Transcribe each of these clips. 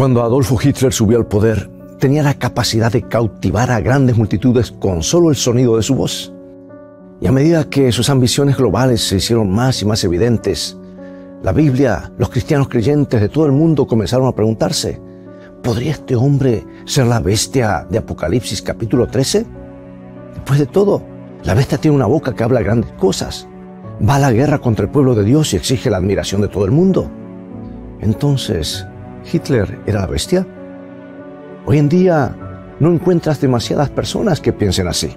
Cuando Adolfo Hitler subió al poder, tenía la capacidad de cautivar a grandes multitudes con solo el sonido de su voz. Y a medida que sus ambiciones globales se hicieron más y más evidentes, la Biblia, los cristianos creyentes de todo el mundo comenzaron a preguntarse, ¿podría este hombre ser la bestia de Apocalipsis capítulo 13? Después de todo, la bestia tiene una boca que habla grandes cosas, va a la guerra contra el pueblo de Dios y exige la admiración de todo el mundo. Entonces, ¿Hitler era la bestia? Hoy en día no encuentras demasiadas personas que piensen así,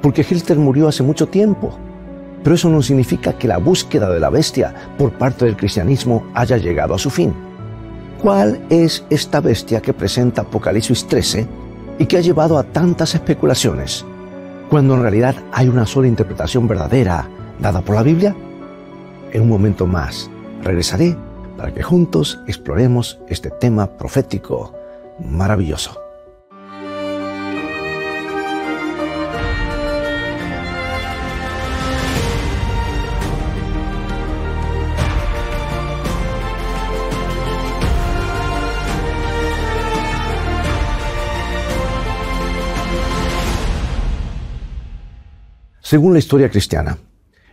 porque Hitler murió hace mucho tiempo. Pero eso no significa que la búsqueda de la bestia por parte del cristianismo haya llegado a su fin. ¿Cuál es esta bestia que presenta Apocalipsis 13 y que ha llevado a tantas especulaciones, cuando en realidad hay una sola interpretación verdadera dada por la Biblia? En un momento más regresaré para que juntos exploremos este tema profético maravilloso. Según la historia cristiana,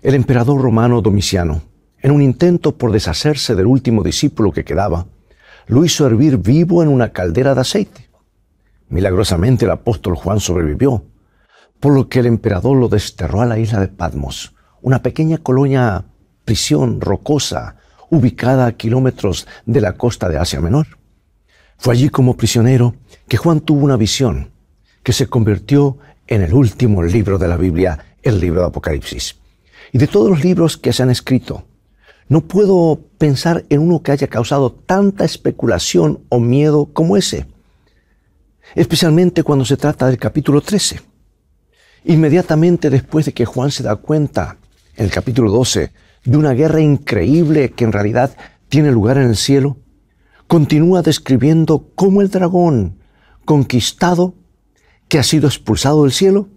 el emperador romano Domiciano, en un intento por deshacerse del último discípulo que quedaba, lo hizo hervir vivo en una caldera de aceite. Milagrosamente el apóstol Juan sobrevivió, por lo que el emperador lo desterró a la isla de Patmos, una pequeña colonia prisión rocosa ubicada a kilómetros de la costa de Asia Menor. Fue allí como prisionero que Juan tuvo una visión que se convirtió en el último libro de la Biblia, el libro de Apocalipsis. Y de todos los libros que se han escrito, no puedo pensar en uno que haya causado tanta especulación o miedo como ese, especialmente cuando se trata del capítulo 13. Inmediatamente después de que Juan se da cuenta, en el capítulo 12, de una guerra increíble que en realidad tiene lugar en el cielo, continúa describiendo cómo el dragón, conquistado, que ha sido expulsado del cielo,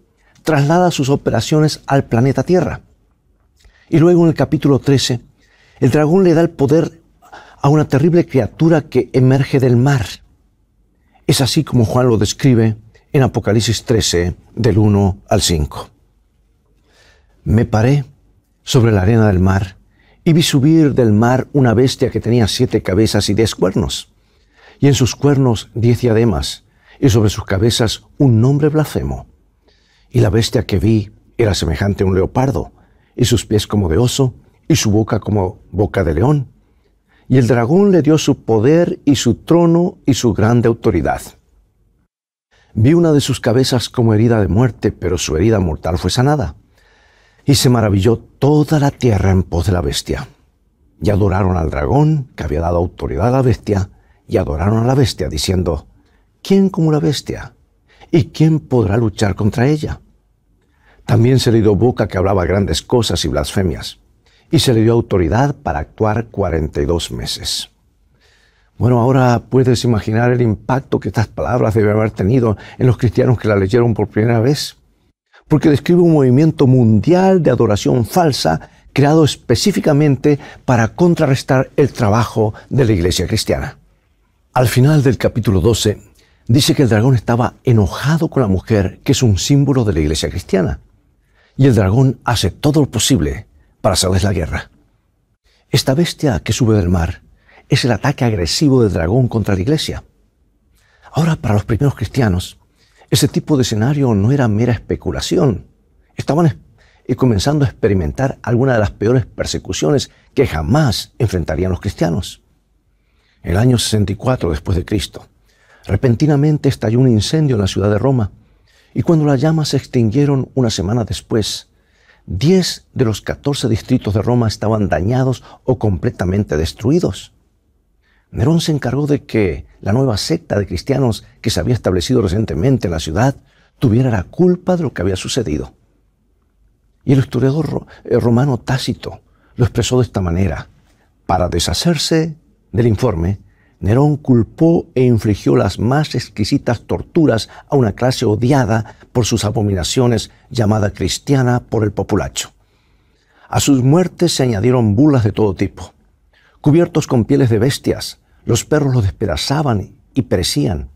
traslada sus operaciones al planeta Tierra. Y luego en el capítulo 13 el dragón le da el poder a una terrible criatura que emerge del mar. Es así como Juan lo describe en Apocalipsis 13, del 1 al 5. Me paré sobre la arena del mar y vi subir del mar una bestia que tenía siete cabezas y diez cuernos, y en sus cuernos diez diademas, y sobre sus cabezas un nombre blasfemo. Y la bestia que vi era semejante a un leopardo, y sus pies como de oso, y su boca como boca de león. Y el dragón le dio su poder y su trono y su grande autoridad. Vi una de sus cabezas como herida de muerte, pero su herida mortal fue sanada. Y se maravilló toda la tierra en pos de la bestia. Y adoraron al dragón, que había dado autoridad a la bestia, y adoraron a la bestia, diciendo, ¿quién como la bestia? ¿Y quién podrá luchar contra ella? También se le dio boca que hablaba grandes cosas y blasfemias y se le dio autoridad para actuar 42 meses. Bueno, ahora puedes imaginar el impacto que estas palabras deben haber tenido en los cristianos que la leyeron por primera vez, porque describe un movimiento mundial de adoración falsa creado específicamente para contrarrestar el trabajo de la iglesia cristiana. Al final del capítulo 12, dice que el dragón estaba enojado con la mujer, que es un símbolo de la iglesia cristiana. Y el dragón hace todo lo posible para la guerra. Esta bestia que sube del mar es el ataque agresivo del dragón contra la iglesia. Ahora, para los primeros cristianos, ese tipo de escenario no era mera especulación. Estaban comenzando a experimentar alguna de las peores persecuciones que jamás enfrentarían los cristianos. El año 64 después de Cristo, repentinamente estalló un incendio en la ciudad de Roma, y cuando las llamas se extinguieron una semana después, Diez de los catorce distritos de Roma estaban dañados o completamente destruidos. Nerón se encargó de que la nueva secta de cristianos que se había establecido recientemente en la ciudad tuviera la culpa de lo que había sucedido. Y el historiador eh, romano Tácito lo expresó de esta manera. Para deshacerse del informe, Nerón culpó e infligió las más exquisitas torturas a una clase odiada por sus abominaciones llamada cristiana por el populacho. A sus muertes se añadieron burlas de todo tipo. Cubiertos con pieles de bestias, los perros los despedazaban y perecían,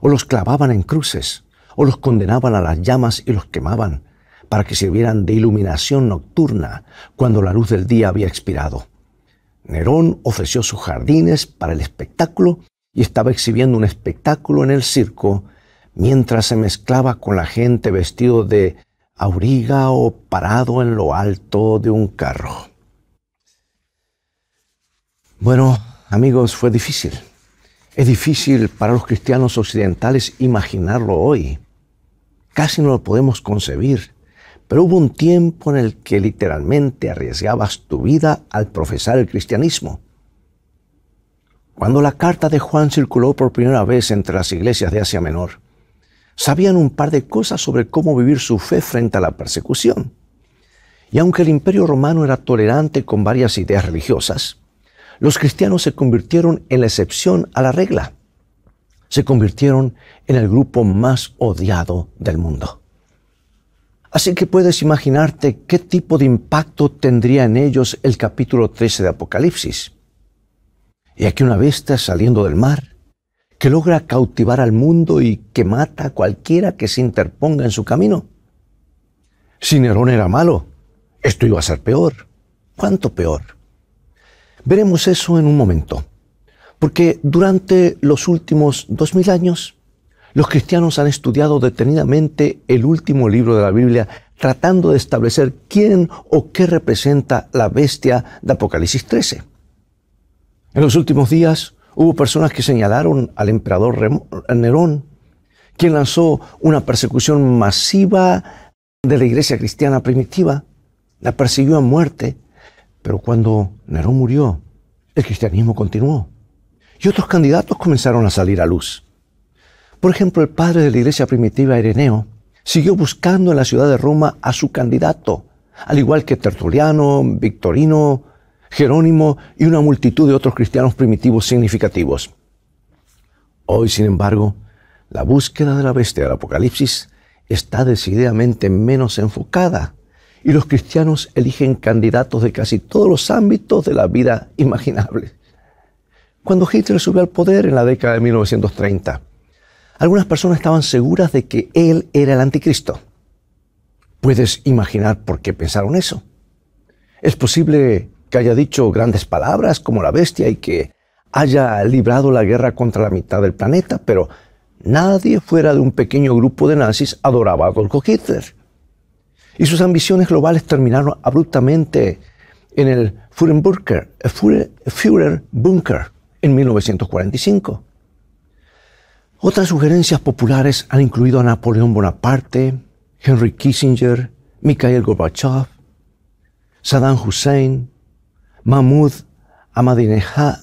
o los clavaban en cruces, o los condenaban a las llamas y los quemaban, para que sirvieran de iluminación nocturna cuando la luz del día había expirado. Nerón ofreció sus jardines para el espectáculo y estaba exhibiendo un espectáculo en el circo mientras se mezclaba con la gente vestido de auriga o parado en lo alto de un carro. Bueno, amigos, fue difícil. Es difícil para los cristianos occidentales imaginarlo hoy. Casi no lo podemos concebir. Pero hubo un tiempo en el que literalmente arriesgabas tu vida al profesar el cristianismo. Cuando la carta de Juan circuló por primera vez entre las iglesias de Asia Menor, sabían un par de cosas sobre cómo vivir su fe frente a la persecución. Y aunque el imperio romano era tolerante con varias ideas religiosas, los cristianos se convirtieron en la excepción a la regla. Se convirtieron en el grupo más odiado del mundo. Así que puedes imaginarte qué tipo de impacto tendría en ellos el capítulo 13 de Apocalipsis. Y aquí una bestia saliendo del mar, que logra cautivar al mundo y que mata a cualquiera que se interponga en su camino. Si Nerón era malo, esto iba a ser peor. ¿Cuánto peor? Veremos eso en un momento, porque durante los últimos dos mil años, los cristianos han estudiado detenidamente el último libro de la Biblia, tratando de establecer quién o qué representa la bestia de Apocalipsis 13. En los últimos días hubo personas que señalaron al emperador Nerón, quien lanzó una persecución masiva de la iglesia cristiana primitiva, la persiguió a muerte pero cuando Nerón murió, el cristianismo continuó. Y otros candidatos comenzaron a salir a luz. Por ejemplo, el padre de la iglesia primitiva, Ireneo, siguió buscando en la ciudad de Roma a su candidato, al igual que Tertuliano, Victorino, Jerónimo y una multitud de otros cristianos primitivos significativos. Hoy, sin embargo, la búsqueda de la bestia del Apocalipsis está decididamente menos enfocada y los cristianos eligen candidatos de casi todos los ámbitos de la vida imaginable. Cuando Hitler subió al poder en la década de 1930, algunas personas estaban seguras de que él era el anticristo. ¿Puedes imaginar por qué pensaron eso? Es posible que haya dicho grandes palabras como la bestia y que haya librado la guerra contra la mitad del planeta, pero nadie fuera de un pequeño grupo de nazis adoraba a Adolf Hitler y sus ambiciones globales terminaron abruptamente en el Führerbunker en 1945. Otras sugerencias populares han incluido a Napoleón Bonaparte, Henry Kissinger, Mikhail Gorbachev, Saddam Hussein, Mahmoud Ahmadinejad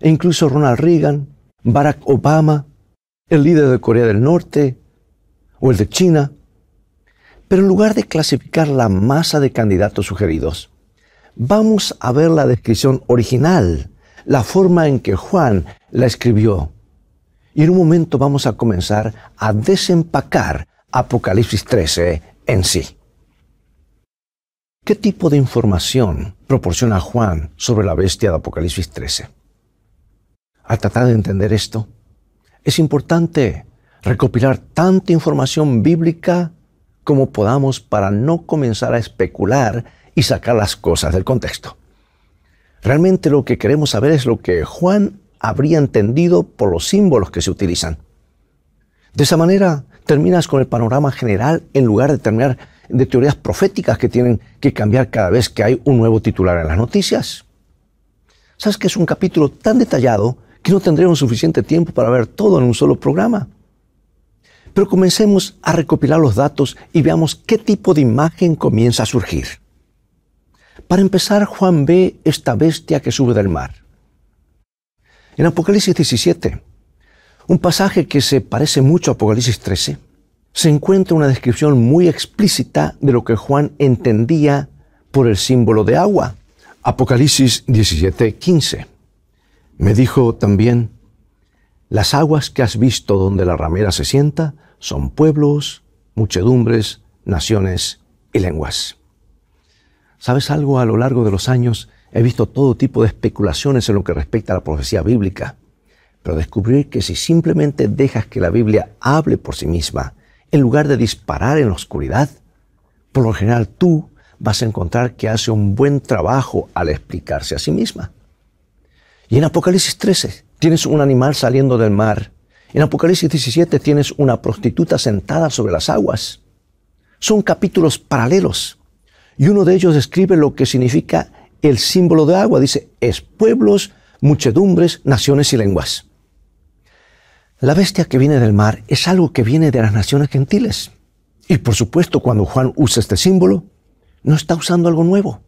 e incluso Ronald Reagan, Barack Obama, el líder de Corea del Norte o el de China, pero en lugar de clasificar la masa de candidatos sugeridos, vamos a ver la descripción original, la forma en que Juan la escribió. Y en un momento vamos a comenzar a desempacar Apocalipsis 13 en sí. ¿Qué tipo de información proporciona Juan sobre la bestia de Apocalipsis 13? Al tratar de entender esto, es importante recopilar tanta información bíblica como podamos para no comenzar a especular y sacar las cosas del contexto. Realmente lo que queremos saber es lo que Juan habría entendido por los símbolos que se utilizan. De esa manera terminas con el panorama general en lugar de terminar de teorías proféticas que tienen que cambiar cada vez que hay un nuevo titular en las noticias. Sabes que es un capítulo tan detallado que no tendremos suficiente tiempo para ver todo en un solo programa. Pero comencemos a recopilar los datos y veamos qué tipo de imagen comienza a surgir. Para empezar, Juan ve esta bestia que sube del mar. En Apocalipsis 17, un pasaje que se parece mucho a Apocalipsis 13, se encuentra una descripción muy explícita de lo que Juan entendía por el símbolo de agua. Apocalipsis 17, 15. Me dijo también, las aguas que has visto donde la ramera se sienta son pueblos, muchedumbres, naciones y lenguas. ¿Sabes algo? A lo largo de los años he visto todo tipo de especulaciones en lo que respecta a la profecía bíblica. pero descubrir que si simplemente dejas que la Biblia hable por sí misma, en lugar de disparar en la oscuridad, por lo general tú vas a encontrar que hace un buen trabajo al explicarse a sí misma. Y en Apocalipsis 13 tienes un animal saliendo del mar. En Apocalipsis 17 tienes una prostituta sentada sobre las aguas. Son capítulos paralelos. Y uno de ellos describe lo que significa el símbolo de agua. Dice, es pueblos, muchedumbres, naciones y lenguas. La bestia que viene del mar es algo que viene de las naciones gentiles. Y por supuesto, cuando Juan usa este símbolo, no está usando algo nuevo.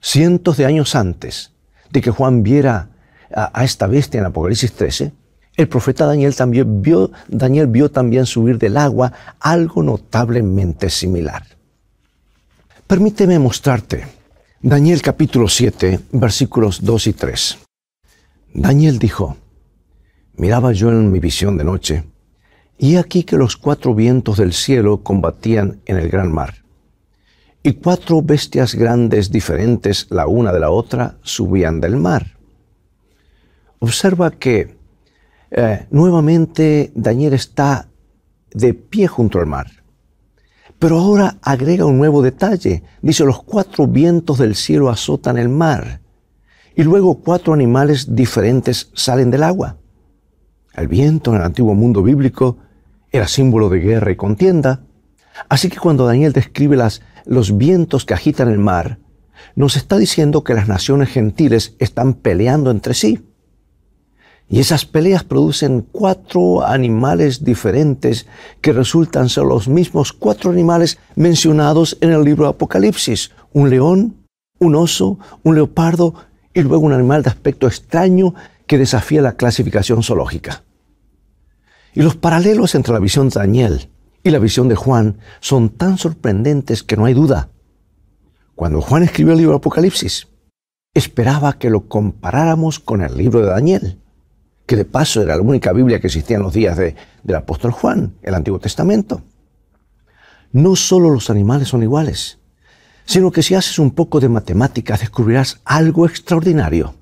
Cientos de años antes de que Juan viera a, esta bestia en Apocalipsis 13, el profeta Daniel también vio, Daniel vio también subir del agua algo notablemente similar. Permíteme mostrarte Daniel capítulo 7, versículos 2 y 3. Daniel dijo, Miraba yo en mi visión de noche, y aquí que los cuatro vientos del cielo combatían en el gran mar. Y cuatro bestias grandes diferentes la una de la otra subían del mar. Observa que eh, nuevamente Daniel está de pie junto al mar. Pero ahora agrega un nuevo detalle. Dice, los cuatro vientos del cielo azotan el mar. Y luego cuatro animales diferentes salen del agua. El viento en el antiguo mundo bíblico era símbolo de guerra y contienda. Así que cuando Daniel describe las, los vientos que agitan el mar, nos está diciendo que las naciones gentiles están peleando entre sí. Y esas peleas producen cuatro animales diferentes que resultan ser los mismos cuatro animales mencionados en el libro Apocalipsis. Un león, un oso, un leopardo y luego un animal de aspecto extraño que desafía la clasificación zoológica. Y los paralelos entre la visión de Daniel y la visión de Juan son tan sorprendentes que no hay duda. Cuando Juan escribió el libro Apocalipsis, esperaba que lo comparáramos con el libro de Daniel, que de paso era la única Biblia que existía en los días del apóstol Juan, el Antiguo Testamento. No solo los animales son iguales, sino que si haces un poco de matemáticas descubrirás algo extraordinario.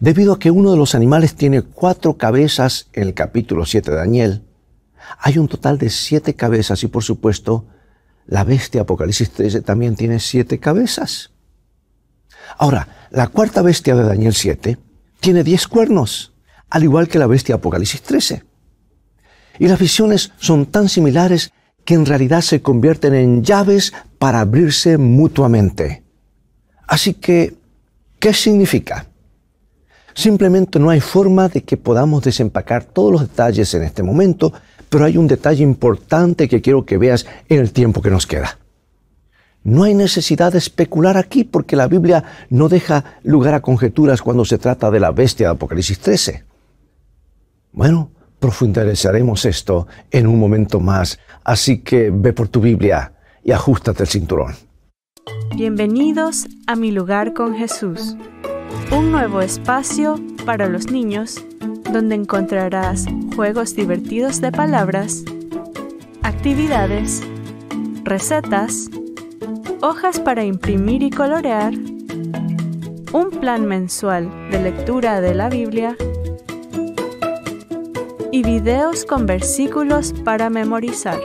Debido a que uno de los animales tiene cuatro cabezas en el capítulo 7 de Daniel, hay un total de siete cabezas y por supuesto la bestia Apocalipsis 13 también tiene siete cabezas. Ahora, la cuarta bestia de Daniel 7 tiene diez cuernos, al igual que la bestia Apocalipsis 13. Y las visiones son tan similares que en realidad se convierten en llaves para abrirse mutuamente. Así que, ¿qué significa? Simplemente no hay forma de que podamos desempacar todos los detalles en este momento, pero hay un detalle importante que quiero que veas en el tiempo que nos queda. No hay necesidad de especular aquí porque la Biblia no deja lugar a conjeturas cuando se trata de la bestia de Apocalipsis 13. Bueno, profundizaremos esto en un momento más, así que ve por tu Biblia y ajustate el cinturón. Bienvenidos a Mi lugar con Jesús un nuevo espacio para los niños donde encontrarás juegos divertidos de palabras, actividades, recetas, hojas para imprimir y colorear, un plan mensual de lectura de la Biblia y videos con versículos para memorizar.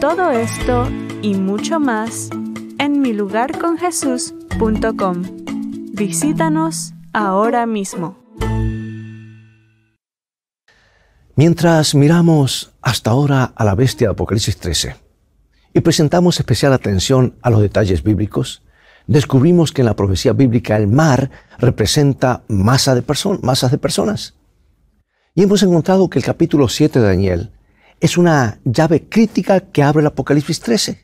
Todo esto y mucho más en milugarconjesús.com. Visítanos ahora mismo. Mientras miramos hasta ahora a la bestia de Apocalipsis 13 y presentamos especial atención a los detalles bíblicos, descubrimos que en la profecía bíblica el mar representa masa de masas de personas. Y hemos encontrado que el capítulo 7 de Daniel es una llave crítica que abre el Apocalipsis 13.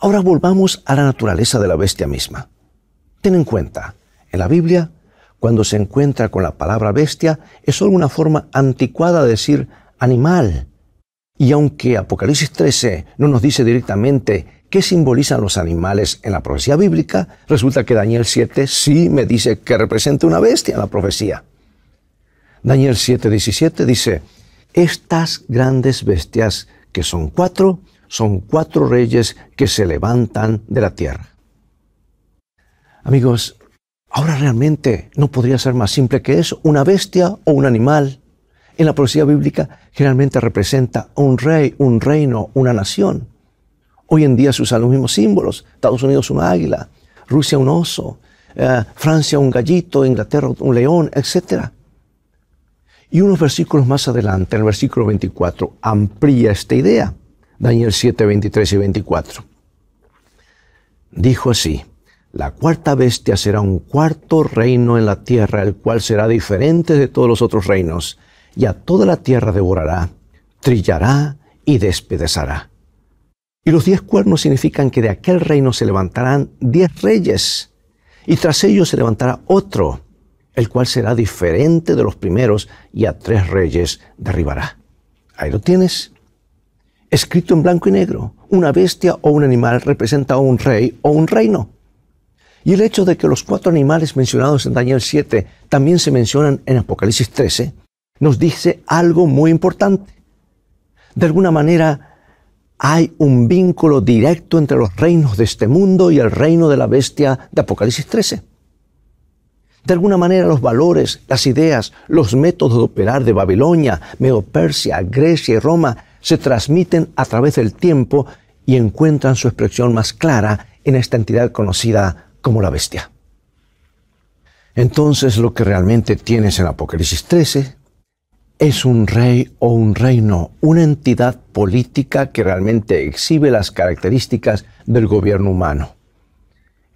Ahora volvamos a la naturaleza de la bestia misma. Ten en cuenta, en la Biblia, cuando se encuentra con la palabra bestia, es solo una forma anticuada de decir animal. Y aunque Apocalipsis 13 no nos dice directamente qué simbolizan los animales en la profecía bíblica, resulta que Daniel 7 sí me dice que representa una bestia en la profecía. Daniel 7, 17 dice, estas grandes bestias, que son cuatro, son cuatro reyes que se levantan de la tierra. Amigos, Ahora realmente no podría ser más simple que eso. Una bestia o un animal en la poesía bíblica generalmente representa un rey, un reino, una nación. Hoy en día se usan los mismos símbolos. Estados Unidos un águila, Rusia un oso, eh, Francia un gallito, Inglaterra un león, etc. Y unos versículos más adelante, en el versículo 24, amplía esta idea. Daniel 7, 23 y 24. Dijo así, la cuarta bestia será un cuarto reino en la tierra, el cual será diferente de todos los otros reinos, y a toda la tierra devorará, trillará y despedazará. Y los diez cuernos significan que de aquel reino se levantarán diez reyes, y tras ellos se levantará otro, el cual será diferente de los primeros, y a tres reyes derribará. Ahí lo tienes. Escrito en blanco y negro, una bestia o un animal representa a un rey o un reino. Y el hecho de que los cuatro animales mencionados en Daniel 7 también se mencionan en Apocalipsis 13, nos dice algo muy importante. De alguna manera, hay un vínculo directo entre los reinos de este mundo y el reino de la bestia de Apocalipsis 13. De alguna manera los valores, las ideas, los métodos de operar de Babilonia, Medo-Persia, Grecia y Roma se transmiten a través del tiempo y encuentran su expresión más clara en esta entidad conocida como la bestia. Entonces lo que realmente tienes en Apocalipsis 13 es un rey o un reino, una entidad política que realmente exhibe las características del gobierno humano.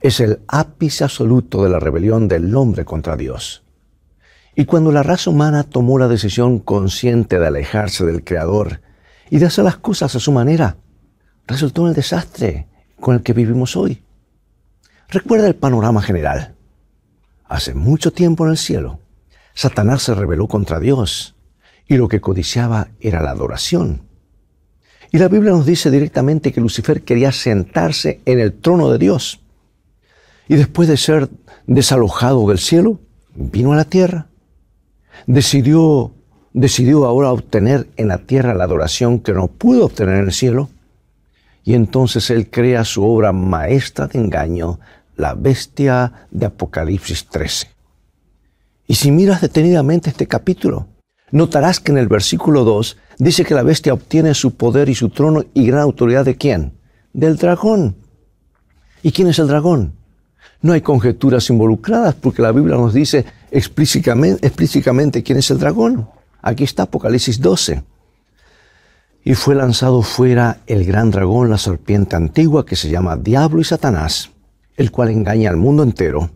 Es el ápice absoluto de la rebelión del hombre contra Dios. Y cuando la raza humana tomó la decisión consciente de alejarse del Creador y de hacer las cosas a su manera, resultó en el desastre con el que vivimos hoy. Recuerda el panorama general. Hace mucho tiempo en el cielo, Satanás se rebeló contra Dios y lo que codiciaba era la adoración. Y la Biblia nos dice directamente que Lucifer quería sentarse en el trono de Dios. Y después de ser desalojado del cielo, vino a la tierra. Decidió decidió ahora obtener en la tierra la adoración que no pudo obtener en el cielo. Y entonces él crea su obra maestra de engaño, la bestia de Apocalipsis 13. Y si miras detenidamente este capítulo, notarás que en el versículo 2 dice que la bestia obtiene su poder y su trono y gran autoridad de quién? Del dragón. ¿Y quién es el dragón? No hay conjeturas involucradas porque la Biblia nos dice explícitamente, explícitamente quién es el dragón. Aquí está Apocalipsis 12. Y fue lanzado fuera el gran dragón, la serpiente antigua que se llama Diablo y Satanás, el cual engaña al mundo entero.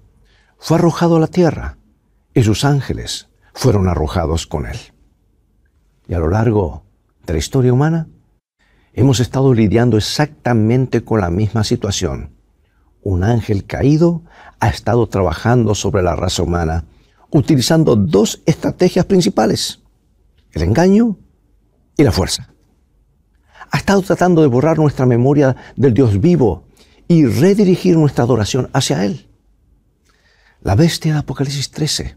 Fue arrojado a la tierra y sus ángeles fueron arrojados con él. Y a lo largo de la historia humana, hemos estado lidiando exactamente con la misma situación. Un ángel caído ha estado trabajando sobre la raza humana utilizando dos estrategias principales el engaño y la fuerza. Ha estado tratando de borrar nuestra memoria del Dios vivo y redirigir nuestra adoración hacia Él. La bestia de Apocalipsis 13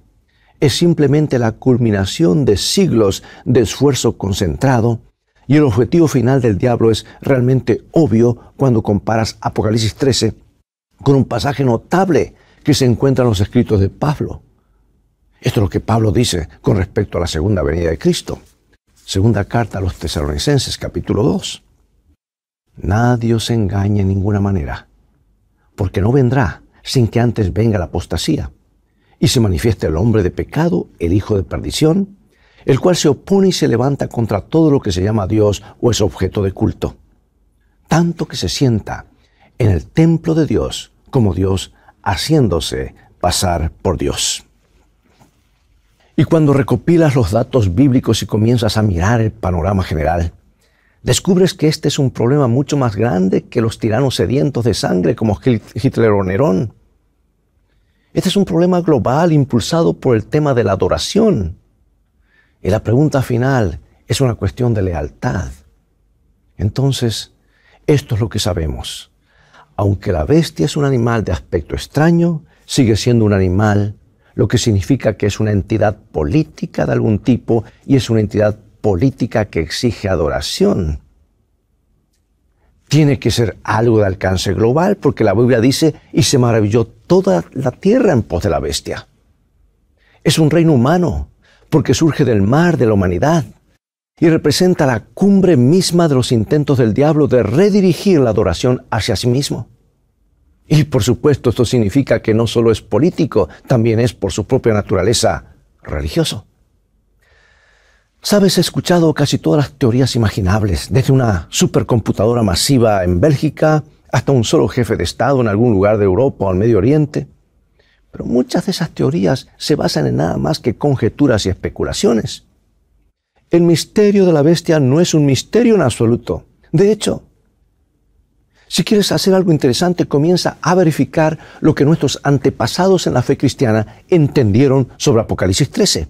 es simplemente la culminación de siglos de esfuerzo concentrado y el objetivo final del diablo es realmente obvio cuando comparas Apocalipsis 13 con un pasaje notable que se encuentra en los escritos de Pablo. Esto es lo que Pablo dice con respecto a la segunda venida de Cristo. Segunda carta a los tesalonicenses, capítulo 2. Nadie os engañe en ninguna manera, porque no vendrá sin que antes venga la apostasía y se manifieste el hombre de pecado, el hijo de perdición, el cual se opone y se levanta contra todo lo que se llama Dios o es objeto de culto, tanto que se sienta en el templo de Dios como Dios haciéndose pasar por Dios. Y cuando recopilas los datos bíblicos y comienzas a mirar el panorama general, descubres que este es un problema mucho más grande que los tiranos sedientos de sangre como Hitler o Nerón. Este es un problema global impulsado por el tema de la adoración. Y la pregunta final es una cuestión de lealtad. Entonces, esto es lo que sabemos. Aunque la bestia es un animal de aspecto extraño, sigue siendo un animal lo que significa que es una entidad política de algún tipo y es una entidad política que exige adoración. Tiene que ser algo de alcance global porque la Biblia dice, y se maravilló toda la tierra en pos de la bestia. Es un reino humano porque surge del mar de la humanidad y representa la cumbre misma de los intentos del diablo de redirigir la adoración hacia sí mismo. Y por supuesto esto significa que no solo es político, también es por su propia naturaleza religioso. Sabes, he escuchado casi todas las teorías imaginables, desde una supercomputadora masiva en Bélgica hasta un solo jefe de Estado en algún lugar de Europa o al Medio Oriente. Pero muchas de esas teorías se basan en nada más que conjeturas y especulaciones. El misterio de la bestia no es un misterio en absoluto. De hecho, si quieres hacer algo interesante, comienza a verificar lo que nuestros antepasados en la fe cristiana entendieron sobre Apocalipsis 13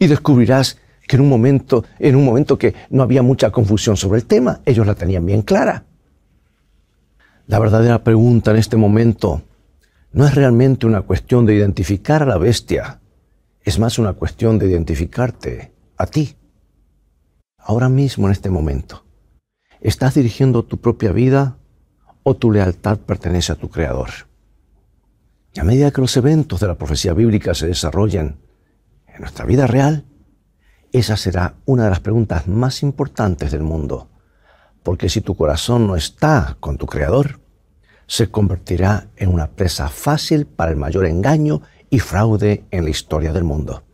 y descubrirás que en un momento, en un momento que no había mucha confusión sobre el tema, ellos la tenían bien clara. La verdadera pregunta en este momento no es realmente una cuestión de identificar a la bestia, es más una cuestión de identificarte a ti. Ahora mismo, en este momento, ¿estás dirigiendo tu propia vida o tu lealtad pertenece a tu Creador? Y a medida que los eventos de la profecía bíblica se desarrollen en nuestra vida real, esa será una de las preguntas más importantes del mundo, porque si tu corazón no está con tu Creador, se convertirá en una presa fácil para el mayor engaño y fraude en la historia del mundo.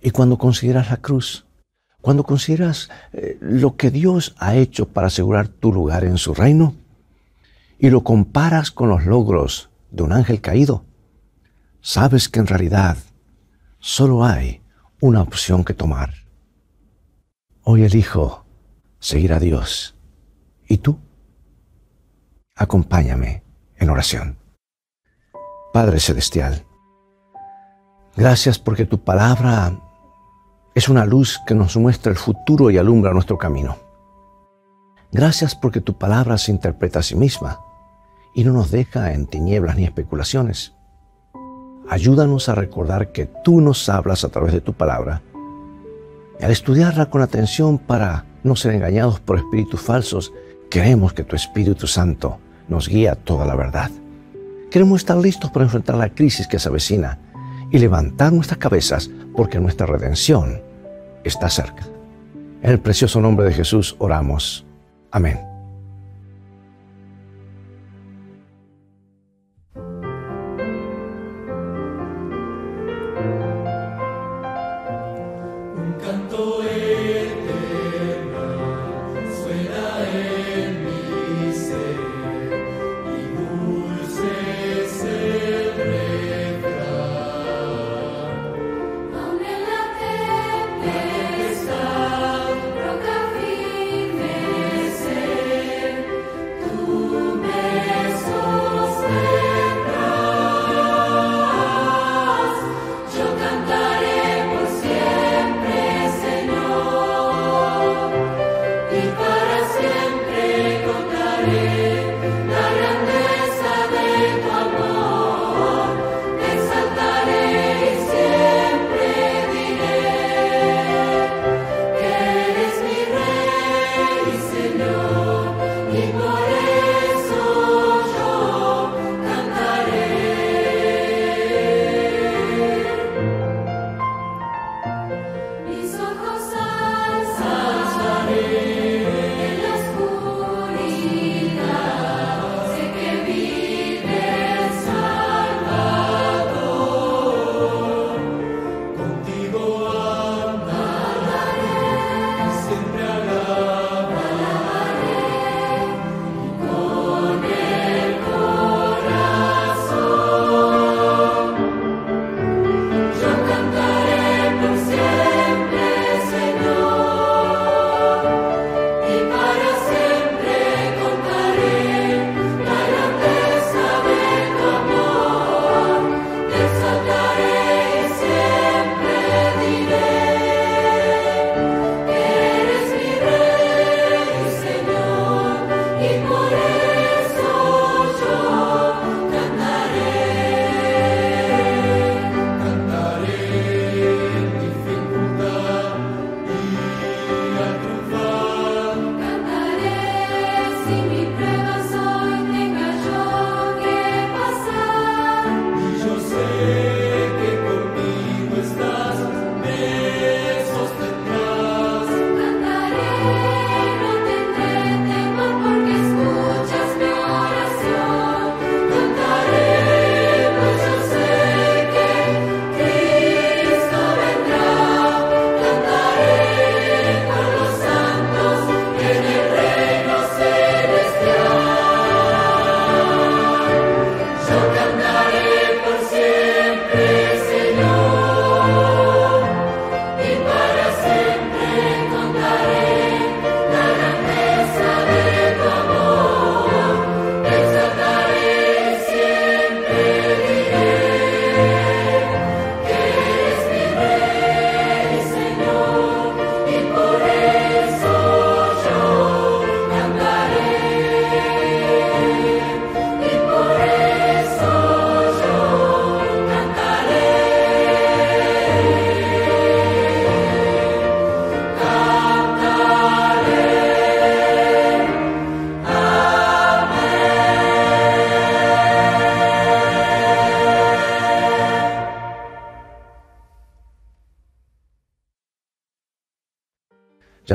Y cuando consideras la cruz, cuando consideras eh, lo que Dios ha hecho para asegurar tu lugar en su reino, y lo comparas con los logros de un ángel caído, sabes que en realidad solo hay una opción que tomar. Hoy elijo seguir a Dios. ¿Y tú? Acompáñame en oración. Padre Celestial, gracias porque tu palabra es una luz que nos muestra el futuro y alumbra nuestro camino. Gracias porque tu palabra se interpreta a sí misma y no nos deja en tinieblas ni especulaciones. Ayúdanos a recordar que tú nos hablas a través de tu palabra y al estudiarla con atención para no ser engañados por espíritus falsos, creemos que tu Espíritu Santo nos guía a toda la verdad. Queremos estar listos para enfrentar la crisis que se avecina y levantar nuestras cabezas porque nuestra redención está cerca. En el precioso nombre de Jesús oramos. Amén.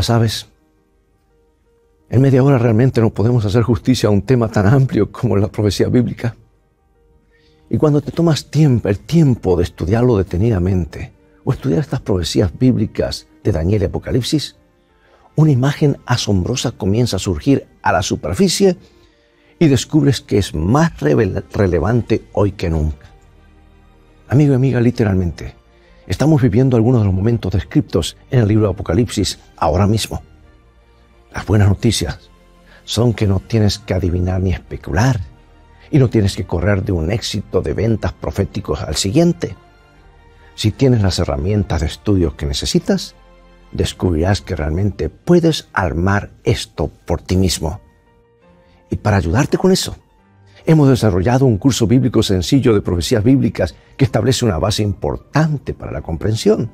Sabes, en media hora realmente no podemos hacer justicia a un tema tan amplio como la profecía bíblica. Y cuando te tomas tiempo, el tiempo de estudiarlo detenidamente o estudiar estas profecías bíblicas de Daniel y Apocalipsis, una imagen asombrosa comienza a surgir a la superficie y descubres que es más relevante hoy que nunca. Amigo y amiga, literalmente, estamos viviendo algunos de los momentos descritos en el libro de Apocalipsis ahora mismo. Las buenas noticias son que no tienes que adivinar ni especular y no tienes que correr de un éxito de ventas proféticos al siguiente. Si tienes las herramientas de estudio que necesitas, descubrirás que realmente puedes armar esto por ti mismo. Y para ayudarte con eso, hemos desarrollado un curso bíblico sencillo de profecías bíblicas que establece una base importante para la comprensión.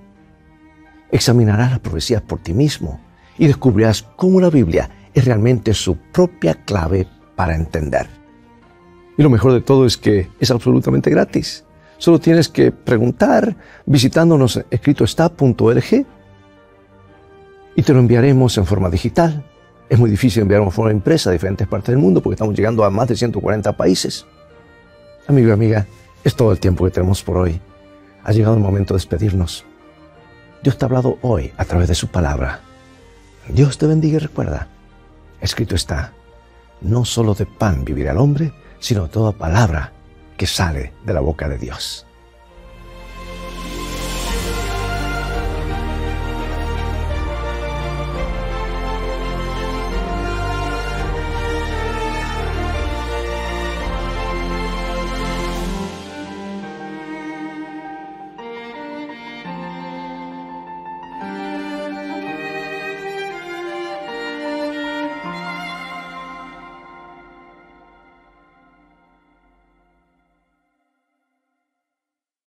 Examinarás las profecías por ti mismo y descubrirás cómo la Biblia es realmente su propia clave para entender. Y lo mejor de todo es que es absolutamente gratis. Solo tienes que preguntar visitándonos escritoestá.org y te lo enviaremos en forma digital. Es muy difícil enviar una forma impresa a diferentes partes del mundo porque estamos llegando a más de 140 países. Amigo y amiga, es todo el tiempo que tenemos por hoy. Ha llegado el momento de despedirnos. Dios te ha hablado hoy a través de su palabra. Dios te bendiga y recuerda, escrito está, no solo de pan vivirá el hombre, sino toda palabra que sale de la boca de Dios.